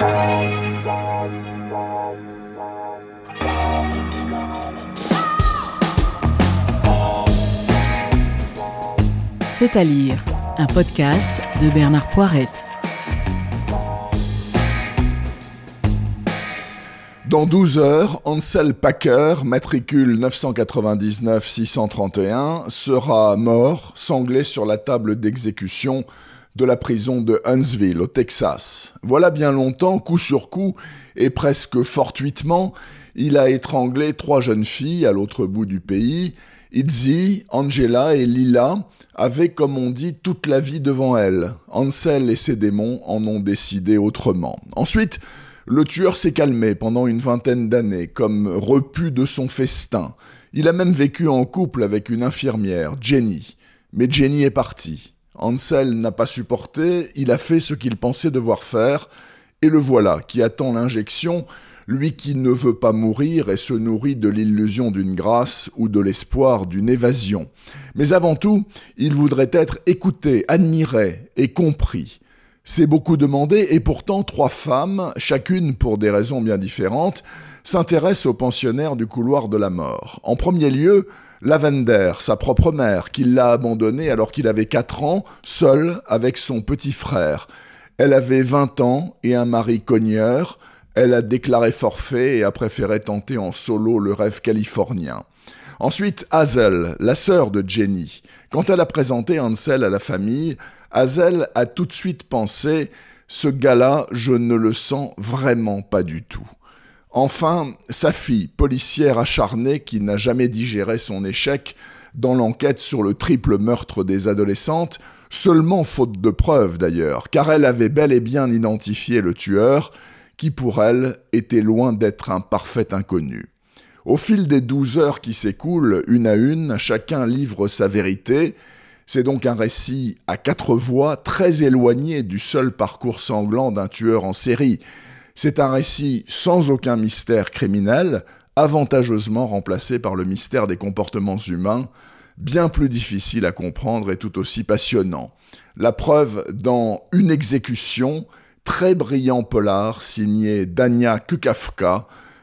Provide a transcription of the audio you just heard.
C'est à lire, un podcast de Bernard Poirette. Dans 12 heures, Ansel Packer, matricule 999-631, sera mort, sanglé sur la table d'exécution de la prison de Huntsville, au Texas. Voilà bien longtemps, coup sur coup, et presque fortuitement, il a étranglé trois jeunes filles à l'autre bout du pays. Itzy, Angela et Lila avaient, comme on dit, toute la vie devant elles. Ansel et ses démons en ont décidé autrement. Ensuite, le tueur s'est calmé pendant une vingtaine d'années, comme repu de son festin. Il a même vécu en couple avec une infirmière, Jenny. Mais Jenny est partie. Ansel n'a pas supporté, il a fait ce qu'il pensait devoir faire, et le voilà qui attend l'injection, lui qui ne veut pas mourir et se nourrit de l'illusion d'une grâce ou de l'espoir d'une évasion. Mais avant tout, il voudrait être écouté, admiré et compris. C'est beaucoup demandé et pourtant trois femmes, chacune pour des raisons bien différentes, s'intéressent au pensionnaire du couloir de la mort. En premier lieu, Lavender, sa propre mère, qui l'a abandonné alors qu'il avait quatre ans, seul avec son petit frère. Elle avait 20 ans et un mari cogneur. Elle a déclaré forfait et a préféré tenter en solo le rêve californien. Ensuite, Hazel, la sœur de Jenny. Quand elle a présenté Ansel à la famille, Hazel a tout de suite pensé Ce gars-là, je ne le sens vraiment pas du tout. Enfin, sa fille, policière acharnée qui n'a jamais digéré son échec dans l'enquête sur le triple meurtre des adolescentes, seulement faute de preuves d'ailleurs, car elle avait bel et bien identifié le tueur, qui pour elle était loin d'être un parfait inconnu. Au fil des douze heures qui s'écoulent, une à une, chacun livre sa vérité. C'est donc un récit à quatre voix, très éloigné du seul parcours sanglant d'un tueur en série. C'est un récit sans aucun mystère criminel, avantageusement remplacé par le mystère des comportements humains, bien plus difficile à comprendre et tout aussi passionnant. La preuve dans Une exécution, très brillant polar signé Dania Kukafka,